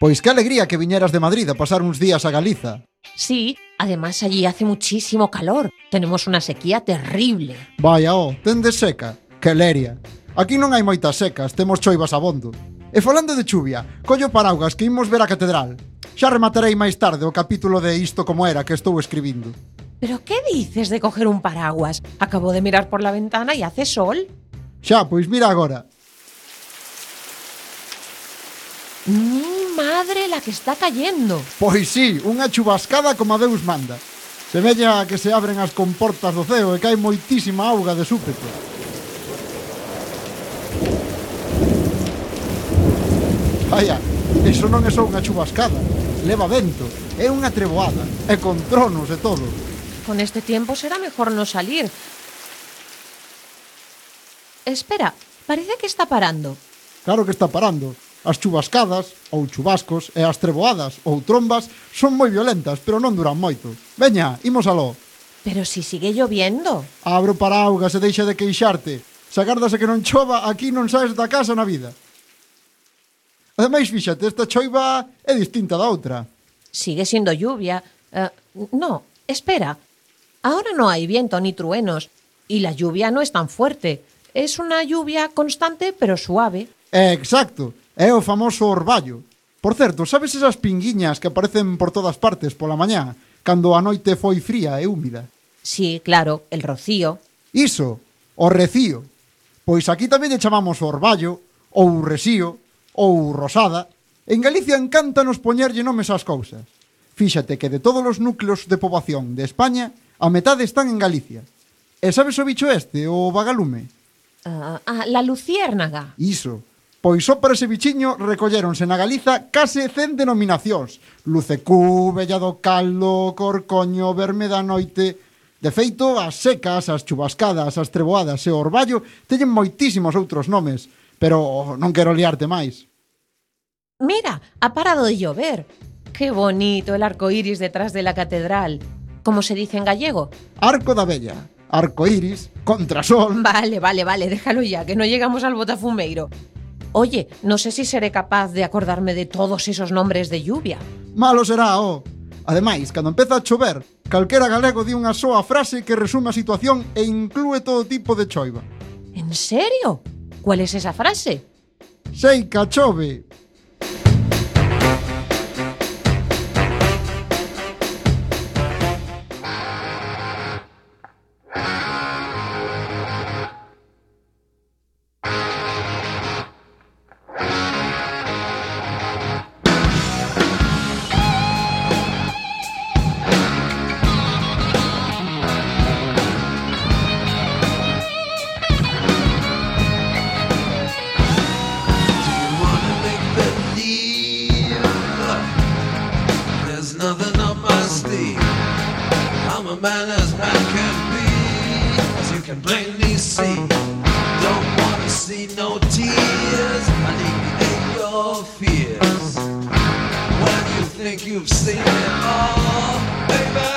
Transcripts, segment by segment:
Pois que alegría que viñeras de Madrid a pasar uns días a Galiza. Sí, además allí hace muchísimo calor. Tenemos una sequía terrible. Vaya, oh, tende seca. Que leria. Aquí non hai moitas secas, temos choivas abondo. E falando de chuvia, collo paraugas que imos ver a catedral. Xa rematarei máis tarde o capítulo de Isto como era que estou escribindo. Pero que dices de coger un paraguas? Acabo de mirar por la ventana e hace sol. Xa, pois mira agora. Mi madre la que está cayendo. Pois sí, unha chubascada como a Deus manda. Semella que se abren as comportas do ceo e cae moitísima auga de súpeto. Vaya, eso non é só unha chubascada. Leva vento, é unha treboada, e con tronos e todo. Con este tiempo será mejor non salir. Espera, parece que está parando. Claro que está parando. As chubascadas ou chubascos, e as treboadas, ou trombas, son moi violentas, pero non duran moito. Veña, imos aló. Pero si sigue lloviendo. Abro paraugas e deixa de queixarte. Se agardas a que non chova, aquí non saes da casa na vida. Ademais, fíxate, esta choiva é distinta da outra. Sigue siendo lluvia. Uh, no, espera. Ahora no hay viento ni truenos. Y la lluvia no es tan fuerte. Es una lluvia constante pero suave. Exacto. É o famoso orballo. Por certo, sabes esas pinguiñas que aparecen por todas partes pola mañá, cando a noite foi fría e húmida? Sí, claro, el rocío. Iso, o recío. Pois aquí tamén lle chamamos orballo, ou resío, ou rosada. En Galicia encántanos poñerlle nomes ás cousas. Fíxate que de todos os núcleos de poboación de España, a metade están en Galicia. E sabes o bicho este, o vagalume? Uh, ah, la luciérnaga. Iso. Pois só para ese bichiño recolléronse na Galiza case 100 denominacións. Lucecú, Bella do Caldo, Corcoño, Verme da Noite... De feito, as secas, as chubascadas, as treboadas e o orballo teñen moitísimos outros nomes, pero non quero liarte máis. Mira, ha parado de llover. Qué bonito el arco iris detrás de la catedral. ¿Cómo se dice en gallego? Arco da Bella. Arco iris, contrasol. Vale, vale, vale, déjalo ya, que no llegamos al botafumeiro. Oye, no sé si seré capaz de acordarme de todos esos nombres de lluvia. Malo será, oh. Ademais, cando empeza a chover, calquera galego di unha soa frase que resume a situación e inclúe todo tipo de choiva. En serio? Cuál es esa frase? Sei que chove, a man as man can be, as you can plainly see. Don't wanna see no tears, I alleviate your fears. When you think you've seen it all, baby,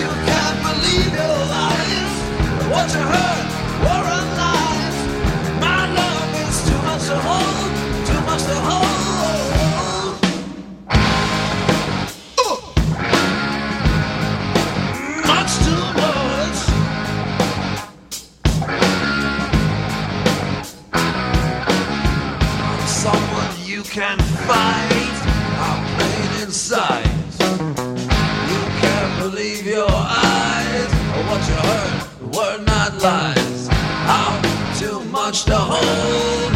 you can't believe your eyes. What you heard were lies. My love is too much to hold, too much to hold. Inside. You can't believe your eyes what you heard. Were not lies. How too much to hold.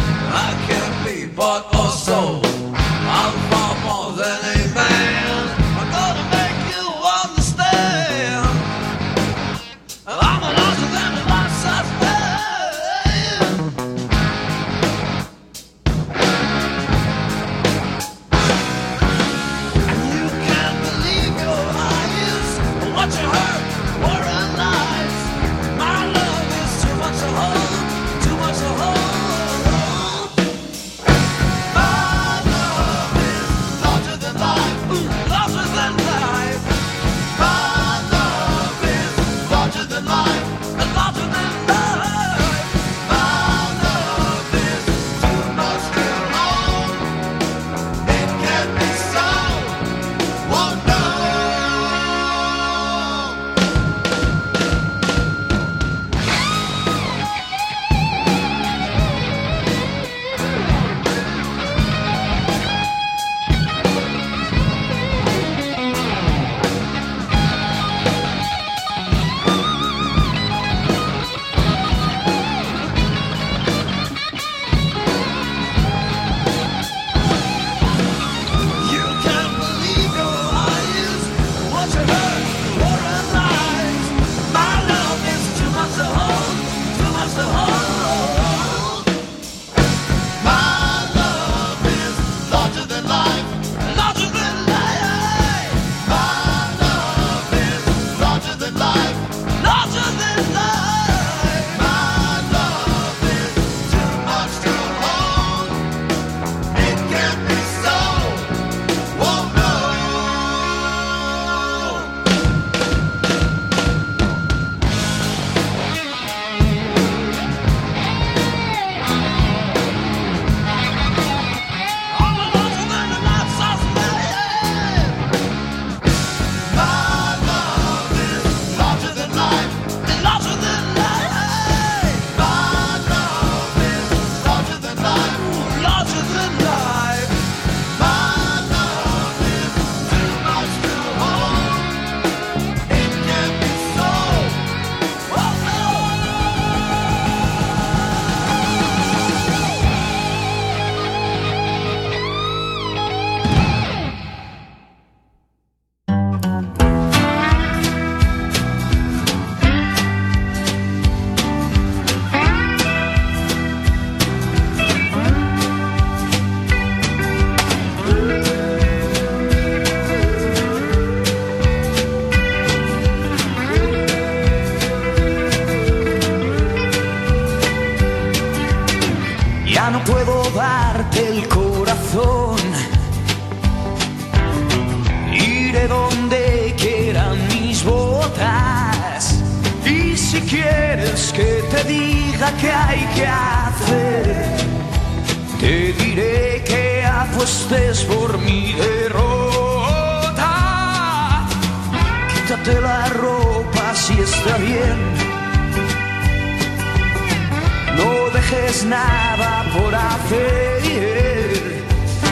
nada por hacer.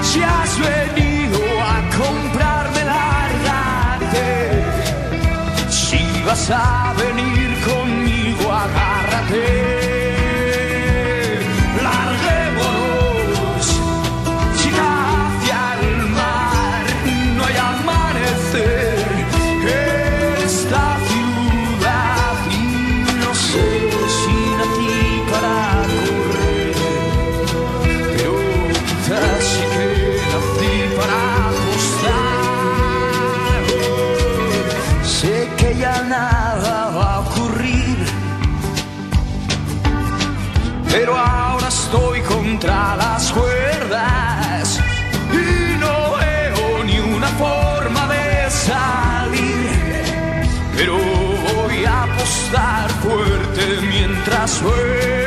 Si has venido a comprarme, la lárgate. Si vas a venir conmigo, agárrate. contra las cuerdas y no veo ni una forma de salir. Pero voy a apostar fuerte mientras suelo.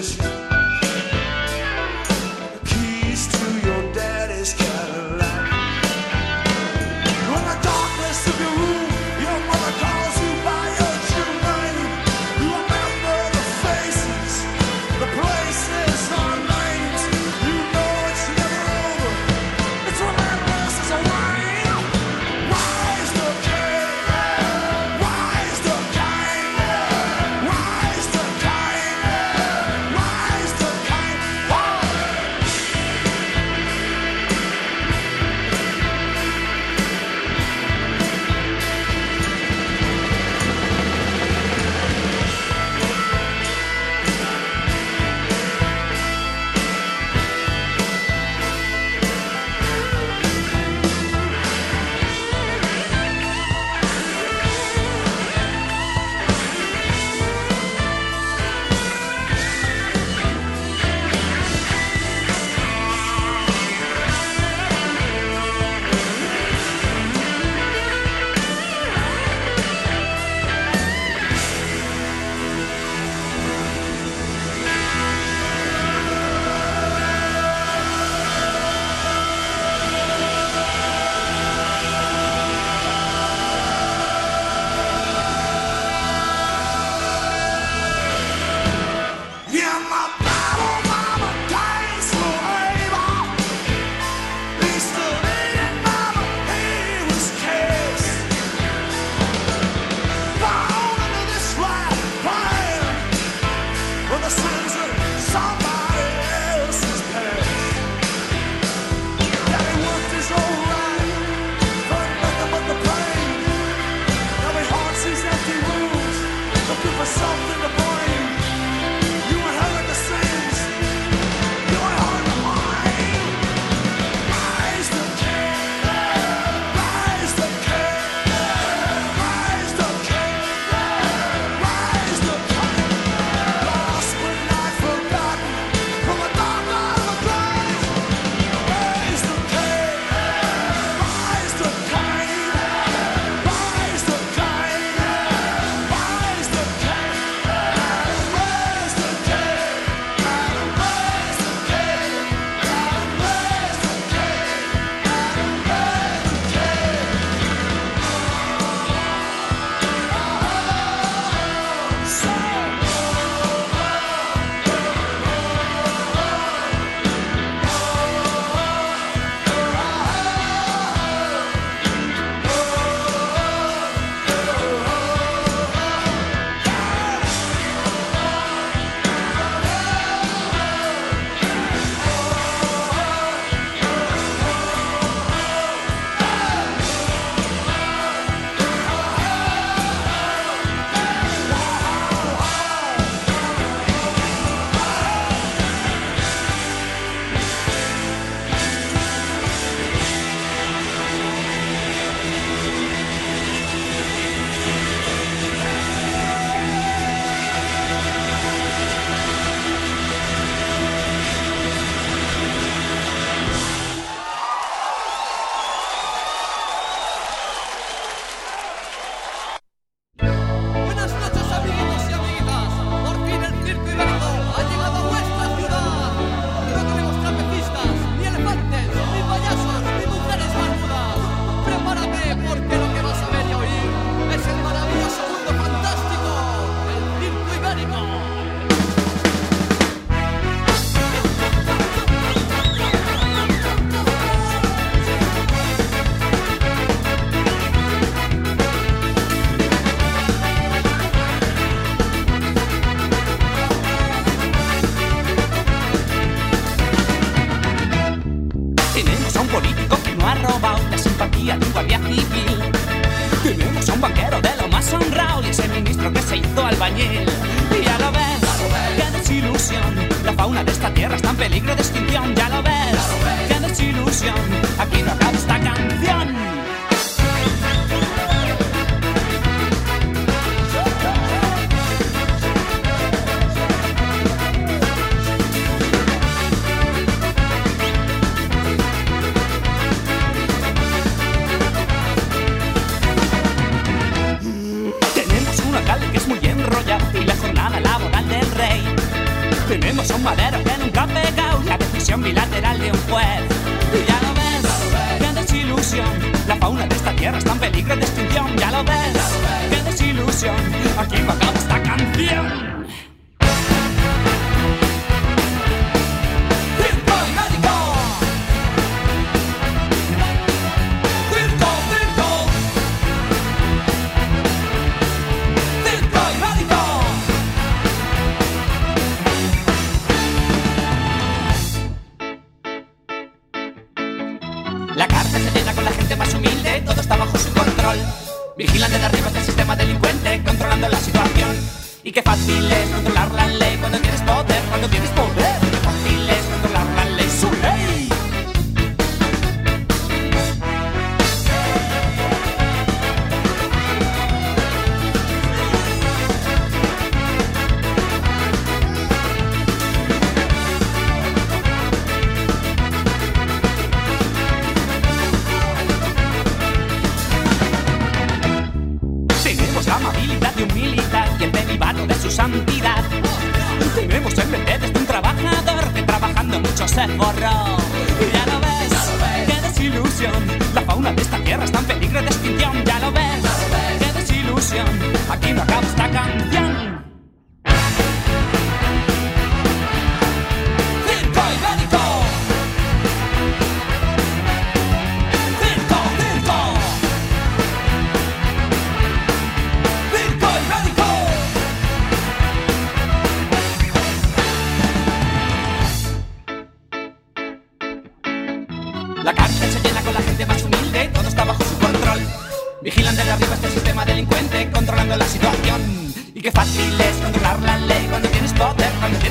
Christmas.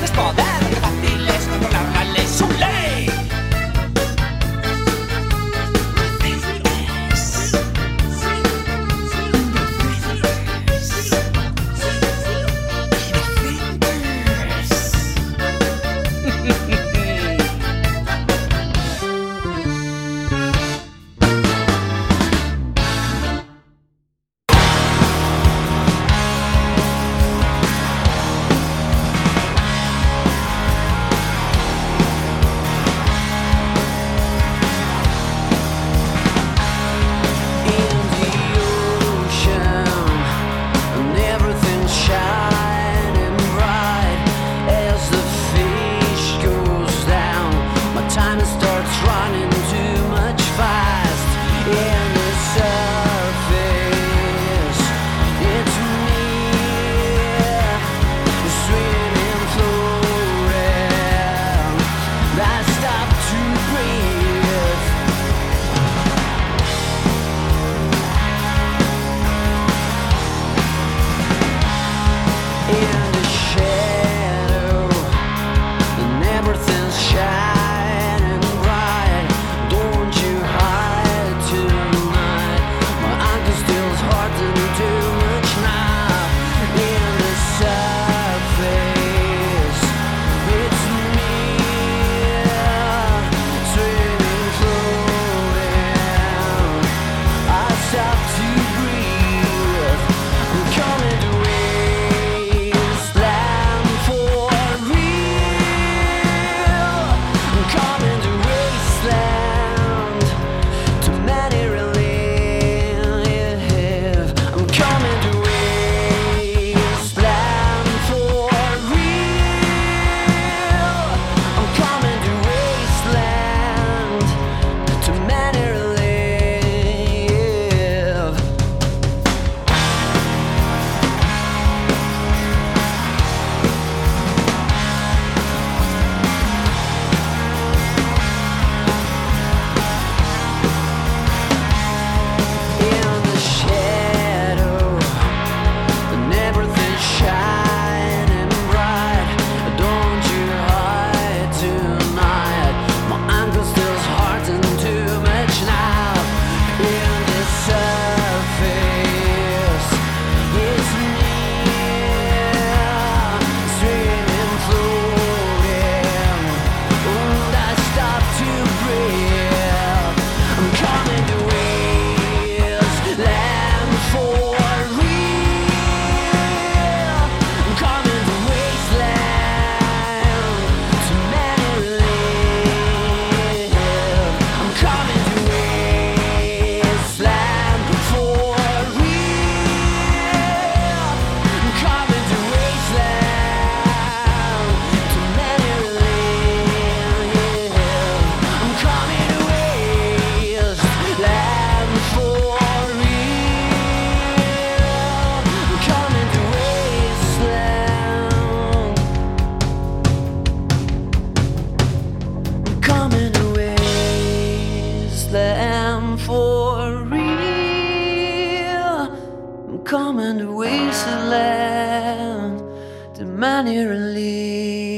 Let's call That Come common wasteland, the manure and leaves.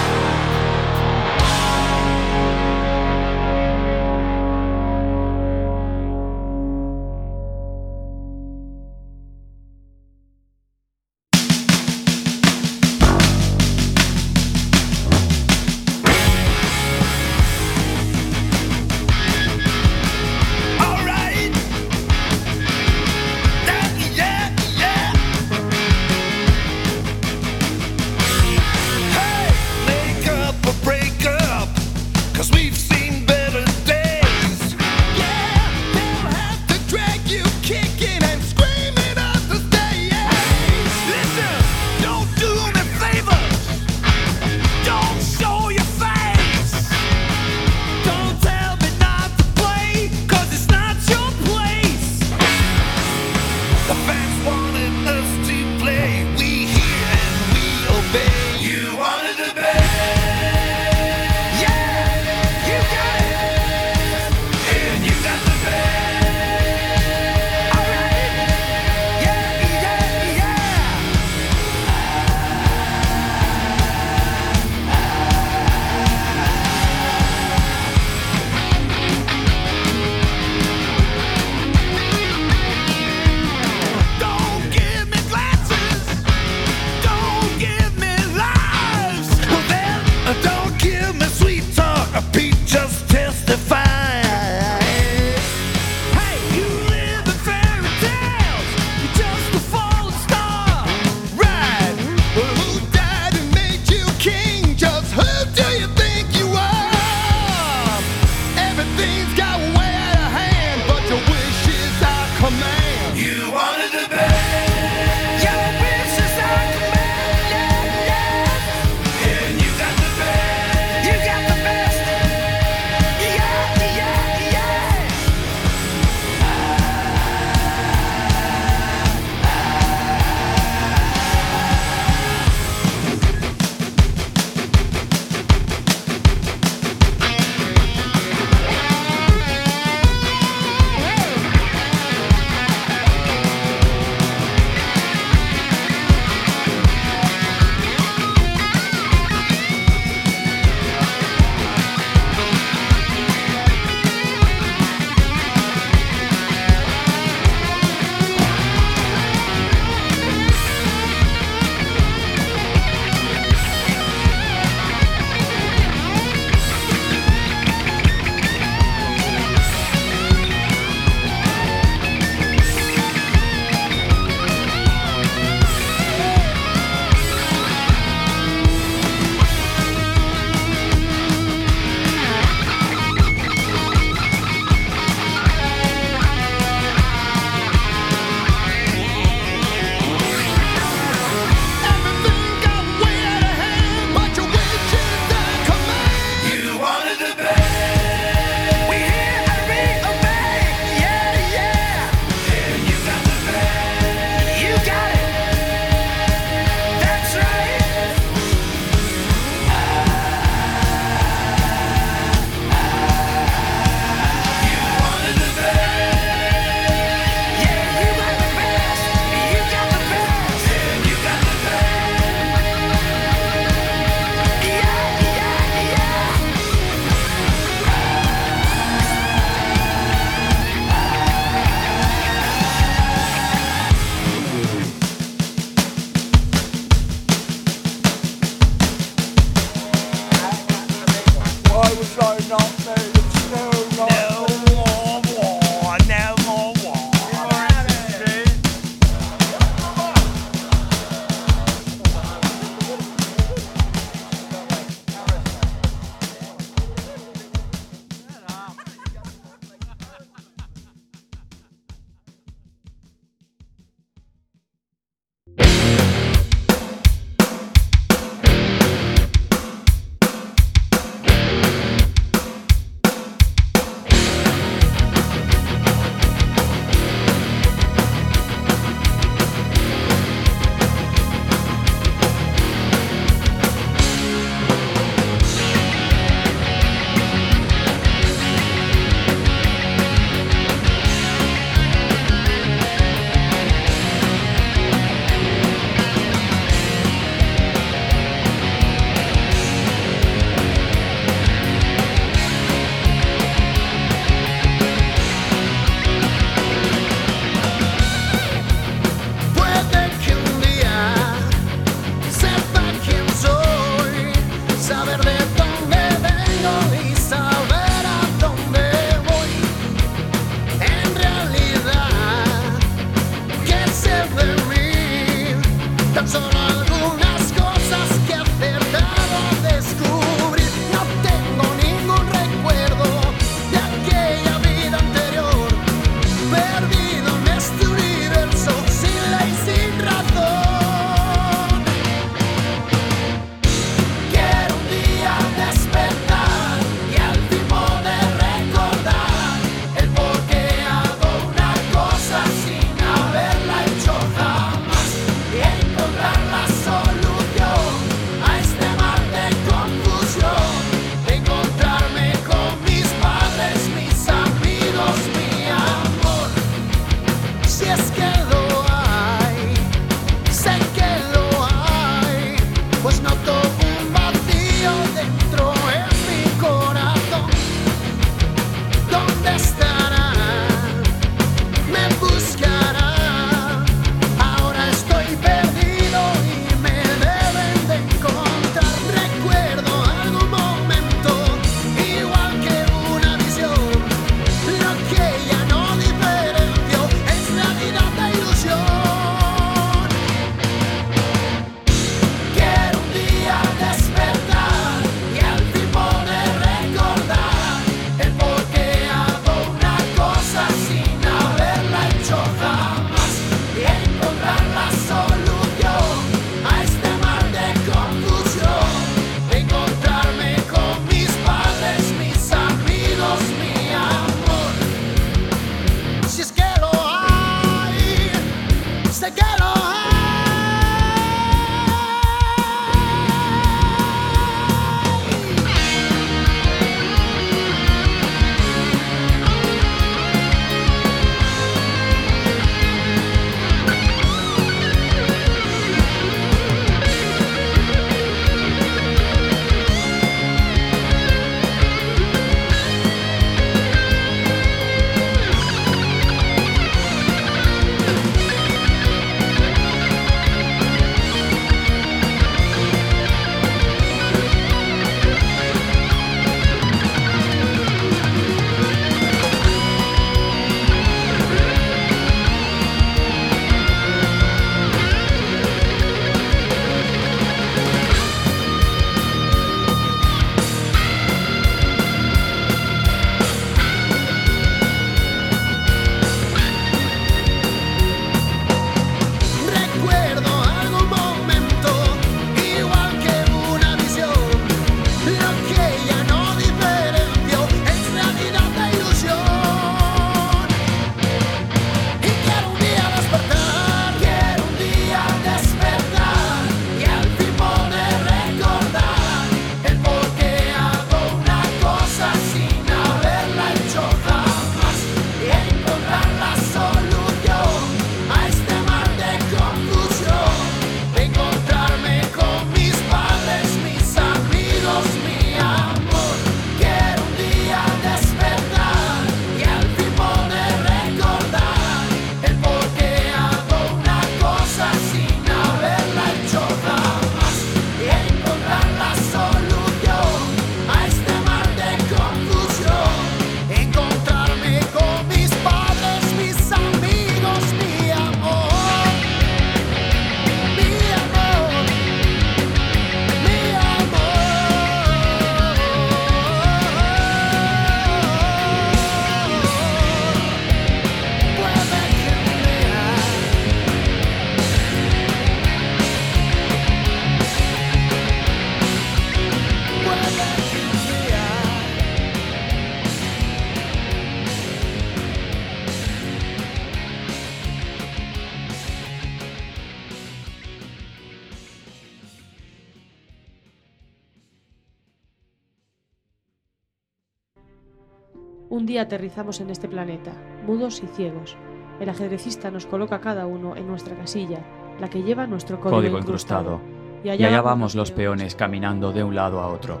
Día aterrizamos en este planeta, mudos y ciegos. El ajedrecista nos coloca a cada uno en nuestra casilla, la que lleva nuestro código, Código incrustado. Y Y allá, allá vamos los peones caminando de un lado a otro,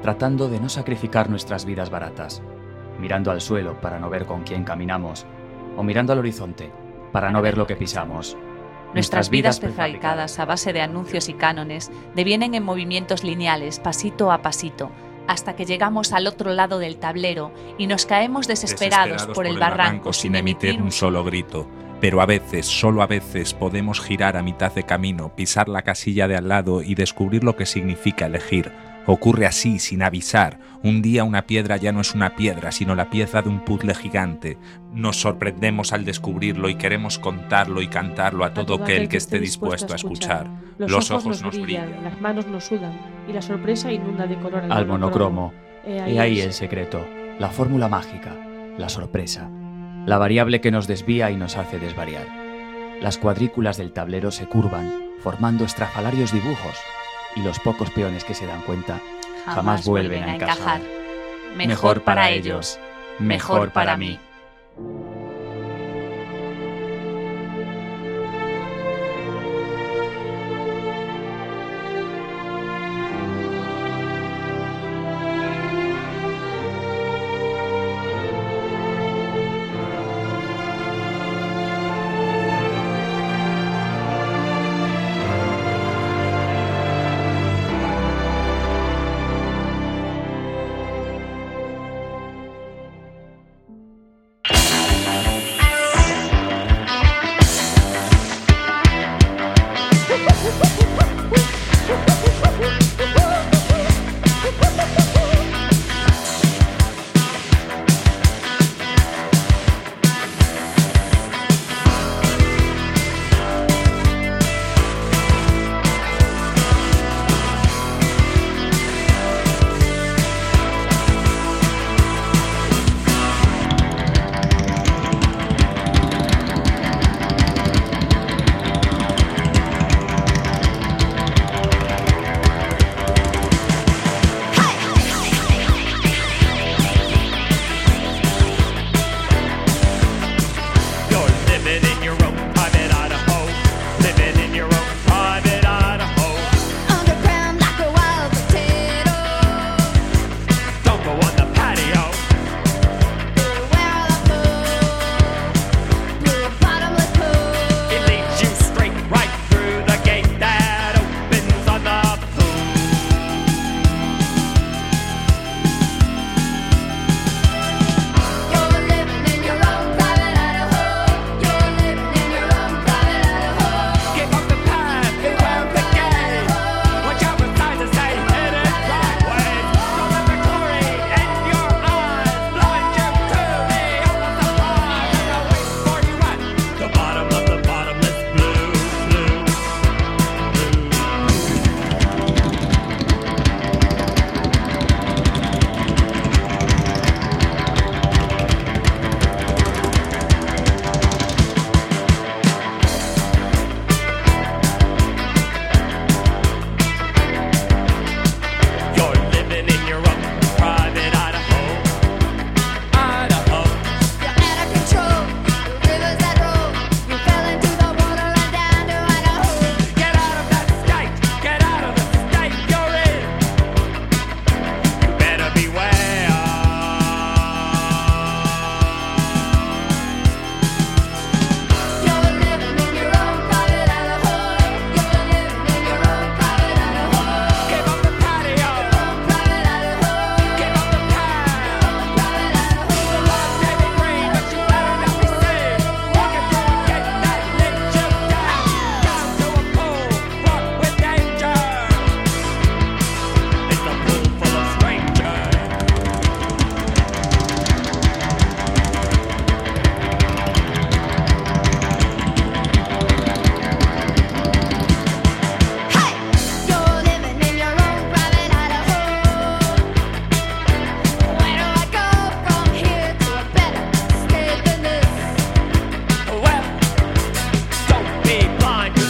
tratando de no sacrificar nuestras vidas baratas, mirando al suelo para no ver con quién caminamos, o mirando al horizonte para no ver lo que pisamos. Nuestras vidas prefabricadas a base de anuncios y cánones devienen en movimientos lineales, pasito a pasito, hasta que llegamos al otro lado del tablero y nos caemos desesperados, por, el barranco sin emitir un solo grito. Pero a veces, solo a veces, podemos girar a mitad de camino, pisar la casilla de al lado y descubrir lo que significa elegir. Ocurre así, sin avisar. Un día una piedra ya no es una piedra, sino la pieza de un puzzle gigante. Nos sorprendemos al descubrirlo y queremos contarlo y cantarlo a todo aquel que esté dispuesto a escuchar. Los, ojos, nos brillan, las manos nos sudan y la sorpresa inunda de color al, Al monocromo. He Y ahí el secreto, la fórmula mágica, la sorpresa, la variable que nos desvía y nos hace desvariar. Las cuadrículas del tablero se curvan, formando estrafalarios dibujos, y los pocos peones que se dan cuenta jamás, vuelven a encajar. Mejor para ellos, mejor para mí.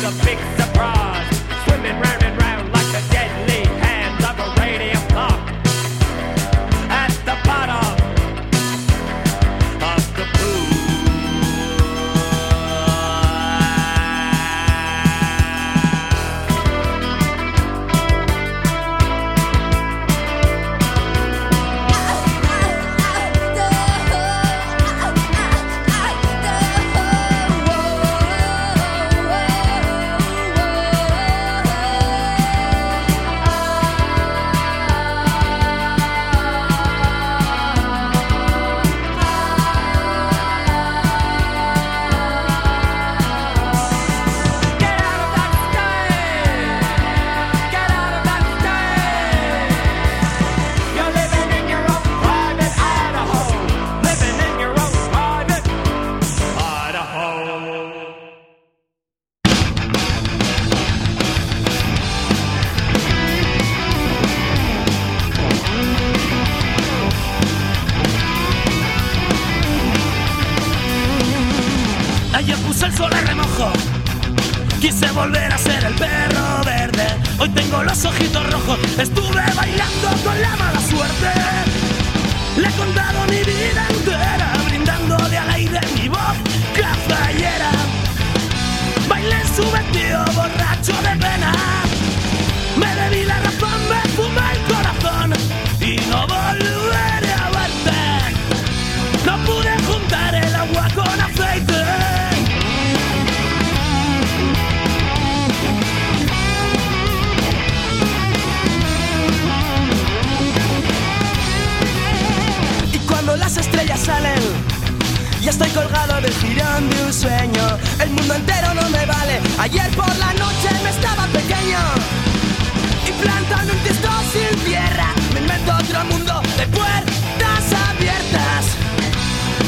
A big estoy colgado del jirón de un sueño. El mundo entero no me vale. Ayer por la noche me estaba pequeño. Y plantando un tiesto sin tierra, me invento otro mundo de puertas abiertas.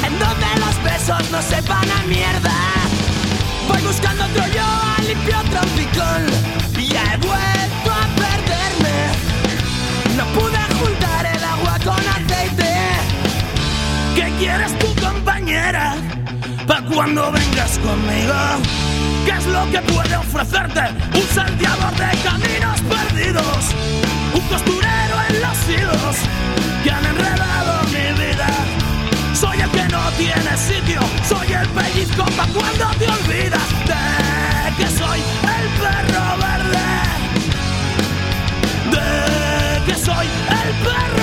En donde los besos no sepan a mierda. Voy buscando otro yo al limpio trompicón. Y ya he vuelto a perderme. No pude juntar el agua con aceite. ¿Qué quieres tu compañera? Pa' cuando vengas conmigo. ¿Qué es lo que puede ofrecerte? Un salteador de caminos perdidos. Un costurero en los hilos que han enredado mi vida. Soy el que no tiene sitio. Soy el pellizco pa' cuando te olvidas de que soy el perro verde. De que soy el perro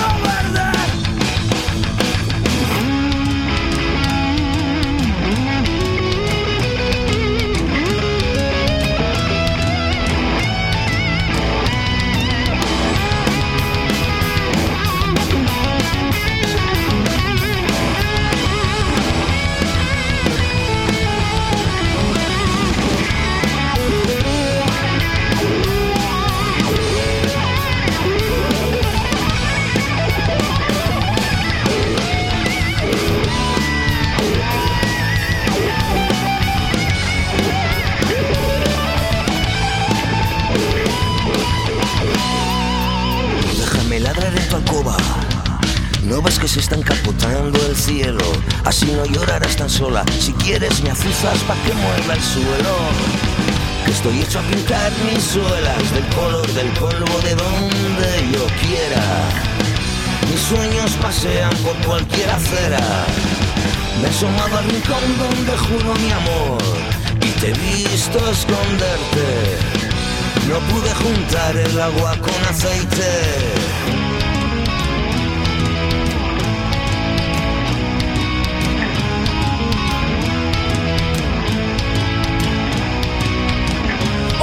se está encapotando el cielo. Así no llorarás tan sola. Si quieres me azuzas pa' que mueva el suelo. Que estoy hecho a pintar mis suelas del color del polvo de donde yo quiera. Mis sueños pasean por cualquier acera. Me he asomado al rincón donde juro mi amor. Y te he visto esconderte. No pude juntar el agua con aceite.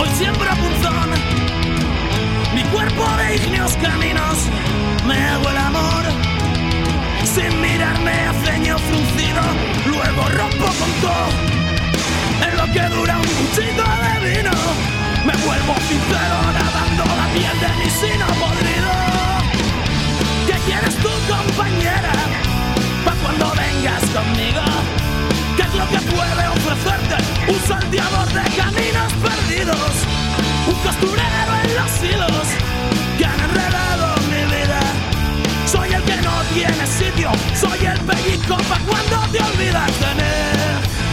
Hoy siembro punzón, mi cuerpo de ígneos caminos, me hago el amor. Sin mirarme a ceño fruncido, luego rompo con todo. En lo que dura un cuchito de vino, me vuelvo sincero nadando la piel de mi sino podrido. ¿Qué quieres tu compañera? Pa' cuando vengas conmigo. ¿Qué es lo que puede ofrecerte? Un salteador de caminos perdidos. Un costurero en los hilos que han enredado mi vida. Soy el que no tiene sitio. Soy el pellizco pa' cuando te olvidas de mí.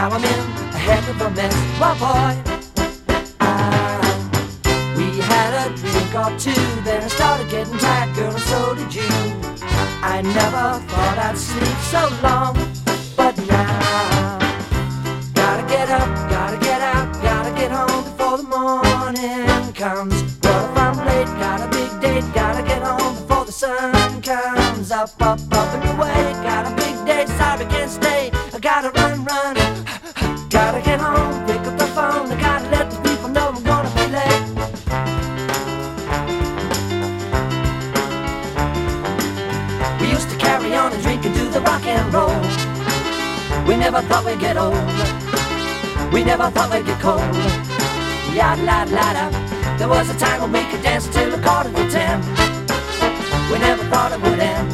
Now I'm in a heck of a mess. Well, boy, I, we had a drink or two, then I started getting tired, girl, and so did you. I never thought I'd sleep so long, but now gotta get up, gotta get out, gotta get home before the morning comes. What if I'm late? Got a big date, gotta get home before the sun comes up, up, up and away. Got a big day, sorry, can't stay. I gotta never thought we'd get old. We never thought we'd get cold. Yada la la da. There was a time when we could dance till a quarter to ten. We never thought it would end.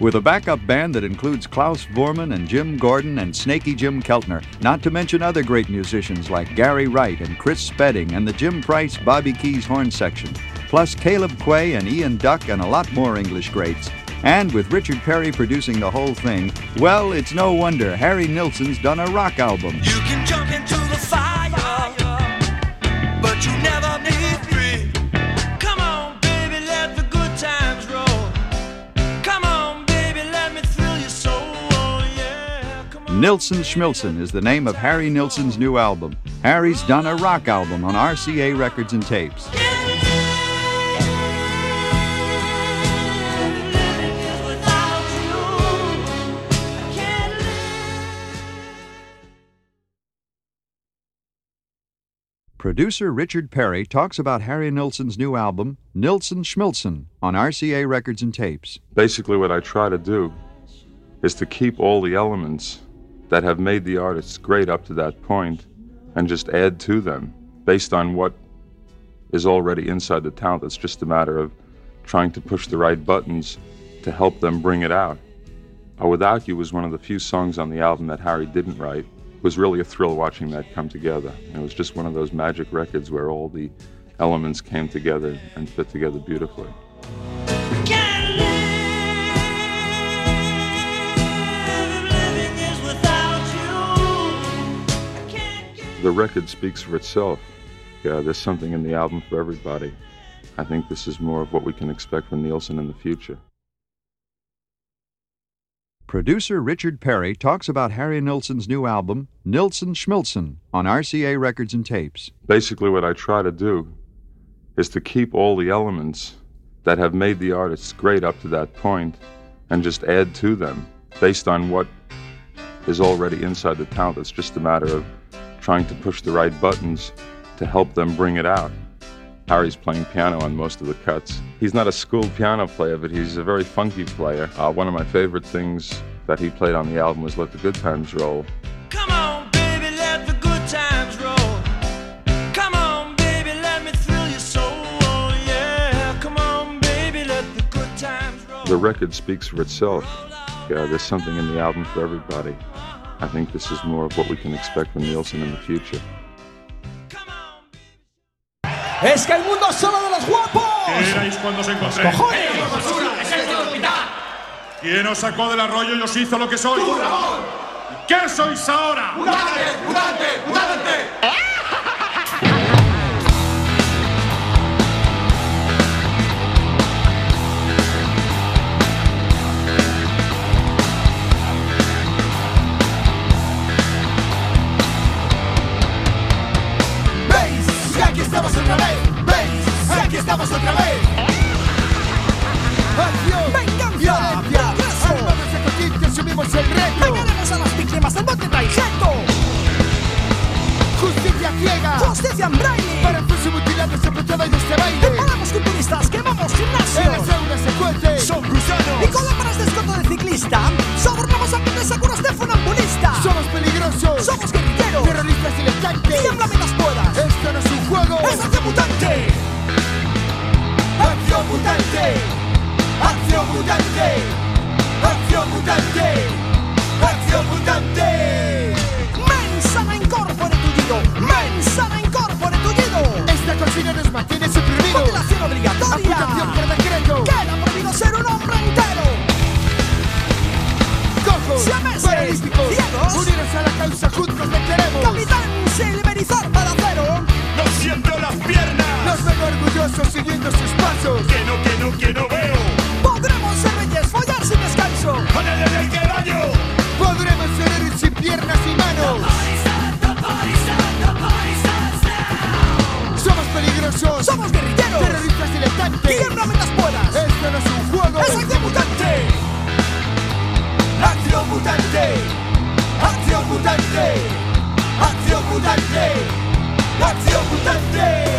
With a backup band that includes Klaus Vorman and Jim Gordon and Snaky Jim Keltner, not to mention other great musicians like Gary Wright and Chris Spedding and the Jim Price Bobby Keys horn section, plus Caleb Quay and Ian Duck and a lot more English greats. And with Richard Perry producing the whole thing, well, it's no wonder Harry Nilsson's done a rock album. You can jump into the fire, but you never Nilsson Schmilson is the name of Harry Nilsson's new album. Harry's done a rock album on RCA Records and Tapes. Producer Richard Perry talks about Harry Nilsson's new album, Nilsson Schmilson, on RCA Records and Tapes. Basically, what I try to do is to keep all the elements that have made the artists great up to that point and just add to them based on what is already inside the talent. It's just a matter of trying to push the right buttons to help them bring it out. Uh, Without You was one of the few songs on the album that Harry didn't write. It was really a thrill watching that come together. It was just one of those magic records where all the elements came together and fit together beautifully. The record speaks for itself. Yeah, there's something in the album for everybody. I think this is more of what we can expect from Nielsen in the future. Producer Richard Perry talks about Harry Nilsson's new album, Nilsson Schmilson, on RCA Records and Tapes. Basically, what I try to do is to keep all the elements that have made the artists great up to that point and just add to them based on what is already inside the talent. It's just a matter of trying to push the right buttons to help them bring it out. Harry's playing piano on most of the cuts. He's not a schooled piano player, but he's a very funky player. Uh, one of my favorite things that he played on the album was Let the Good Times Roll. Come on, baby, let the good times roll. Come on, baby, let me thrill your soul. Yeah, come on, baby, let the good times roll. The record speaks for itself. Yeah, there's something in the album for everybody. I think this is more of what we can expect from Nielsen in the future. ¡Es que el mundo es solo de los guapos! ¿Qué erais cuando os encontré? ¡Los cojones! ¿Quién os sacó del arroyo y os hizo lo que sois? ¿Qué sois ahora? ¡Mutante! ¡Mutante! ¡Mutante! Estamos otra vez. ¡Acción! ¡Venganza! ¡Violencia! ¡Armados de asumimos el reto! ¡Vengaremos a las víctimas del bote traigeto! ¡Justicia ciega! ¡Justicia en braille! Para fuese mutilados se todo en este baile! ¡Paramos culturistas! ¡Quemamos gimnasios! ¡Eres una secuencia! ¡Son gusanos! ¡Y con lámparas de escoto de ciclista! ¡Sobornamos a grandes aguras de funambulista! ¡Somos peligrosos! ¡Somos guerrilleros! ¡Terroristas diletantes! ¡Tiembla mientras puedas! ¡Esto no es un juego! ¡Es acción mutante! ¡Acción mutante! ¡Acción mutante! ¡Acción mutante! ¡Acción mutante! ¡Mensana incorpore tullido! ¡Mensana incorpore tullido! ¡Esta cocina nos mantiene suprimidos! ¡Mutilación obligatoria! ¡Amputación por decreto! ¡Queda prohibido ser un hombre entero! ¡Cojos! ¡Siameses! ¡Paralíticos! ¡Ciegos! ¡Unidos a la causa! ¡Juntos venceremos! ¡Capitán Silverizar para siento las piernas! ¡Nos ven orgullosos siguiendo sus pasos! ¡Que no, que no, que no veo! ¡Podremos ser reyes, follar sin descanso! ¡Con el del que daño! ¡Podremos ser héroes sin piernas y manos! ¡Somos peligrosos! ¡Somos guerrilleros! ¡Terroristas diletantes! ¡Tiembla mientras puedas! ¡Esto no es un juego! ¡Es acción mutante! ¡Acción mutante! ¡Acción mutante! ¡Acción mutante! Acción mutante.